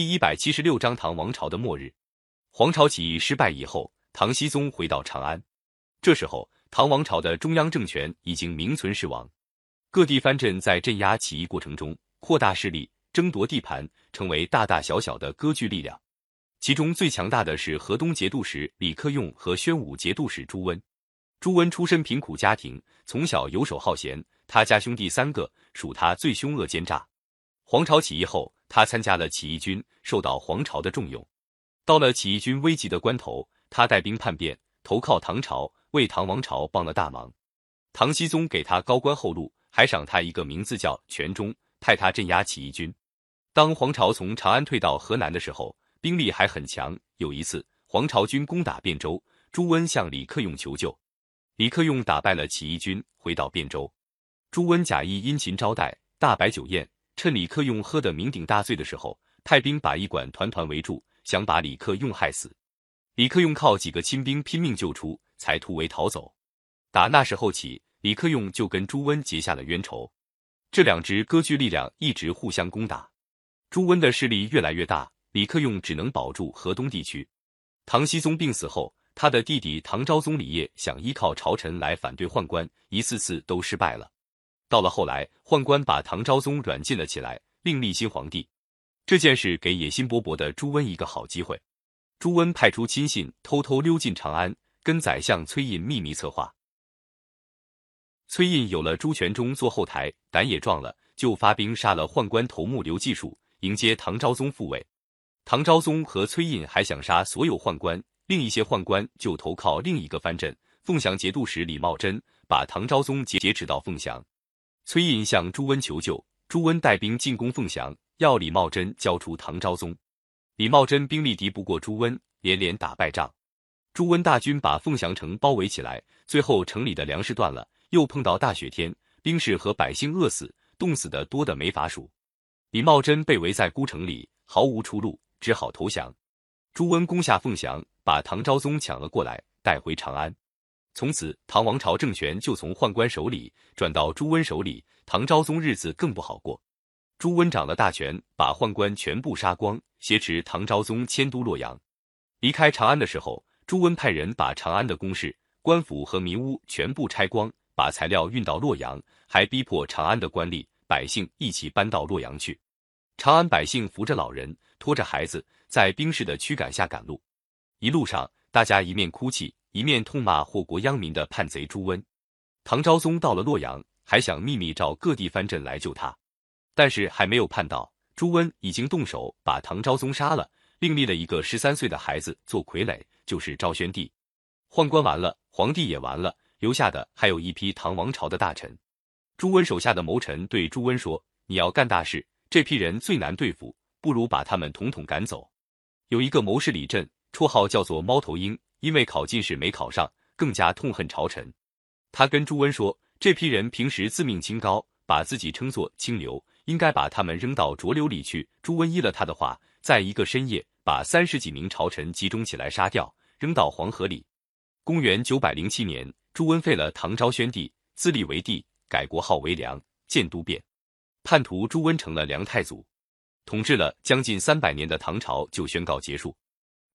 第一百七十六章唐王朝的末日。黄巢起义失败以后，唐僖宗回到长安。这时候，唐王朝的中央政权已经名存实亡，各地藩镇在镇压起义过程中扩大势力，争夺地盘，成为大大小小的割据力量。其中最强大的是河东节度使李克用和宣武节度使朱温。朱温出身贫苦家庭，从小游手好闲，他家兄弟三个，属他最凶恶奸诈。黄巢起义后，他参加了起义军，受到黄巢的重用。到了起义军危急的关头，他带兵叛变，投靠唐朝，为唐王朝帮了大忙。唐僖宗给他高官厚禄，还赏他一个名字叫全忠，派他镇压起义军。当黄巢从长安退到河南的时候，兵力还很强。有一次，黄巢军攻打汴州，朱温向李克用求救，李克用打败了起义军，回到汴州。朱温假意殷勤招待，大摆酒宴。趁李克用喝得酩酊大醉的时候，派兵把驿馆团团围住，想把李克用害死。李克用靠几个亲兵拼命救出，才突围逃走。打那时候起，李克用就跟朱温结下了冤仇。这两支割据力量一直互相攻打，朱温的势力越来越大，李克用只能保住河东地区。唐僖宗病死后，他的弟弟唐昭宗李晔想依靠朝臣来反对宦官，一次次都失败了。到了后来，宦官把唐昭宗软禁了起来，另立新皇帝。这件事给野心勃勃的朱温一个好机会。朱温派出亲信偷偷溜进长安，跟宰相崔胤秘密策划。崔胤有了朱全忠做后台，胆也壮了，就发兵杀了宦官头目刘季树，迎接唐昭宗复位。唐昭宗和崔胤还想杀所有宦官，另一些宦官就投靠另一个藩镇凤翔节度使李茂贞，把唐昭宗劫劫持到凤翔。崔胤向朱温求救，朱温带兵进攻凤翔，要李茂贞交出唐昭宗。李茂贞兵力敌不过朱温，连连打败仗。朱温大军把凤翔城包围起来，最后城里的粮食断了，又碰到大雪天，兵士和百姓饿死、冻死的多得没法数。李茂贞被围在孤城里，毫无出路，只好投降。朱温攻下凤翔，把唐昭宗抢了过来，带回长安。从此，唐王朝政权就从宦官手里转到朱温手里，唐昭宗日子更不好过。朱温掌了大权，把宦官全部杀光，挟持唐昭宗迁都洛阳。离开长安的时候，朱温派人把长安的宫室、官府和民屋全部拆光，把材料运到洛阳，还逼迫长安的官吏、百姓一起搬到洛阳去。长安百姓扶着老人，拖着孩子，在兵士的驱赶下赶路。一路上，大家一面哭泣。一面痛骂祸国殃民的叛贼朱温，唐昭宗到了洛阳，还想秘密召各地藩镇来救他，但是还没有盼到，朱温已经动手把唐昭宗杀了，另立了一个十三岁的孩子做傀儡，就是昭宣帝。宦官完了，皇帝也完了，留下的还有一批唐王朝的大臣。朱温手下的谋臣对朱温说：“你要干大事，这批人最难对付，不如把他们统统赶走。”有一个谋士李振，绰号叫做猫头鹰。因为考进士没考上，更加痛恨朝臣。他跟朱温说：“这批人平时自命清高，把自己称作清流，应该把他们扔到浊流里去。”朱温依了他的话，在一个深夜，把三十几名朝臣集中起来杀掉，扔到黄河里。公元九百零七年，朱温废了唐昭宣帝，自立为帝，改国号为梁，建都汴。叛徒朱温成了梁太祖，统治了将近三百年的唐朝就宣告结束。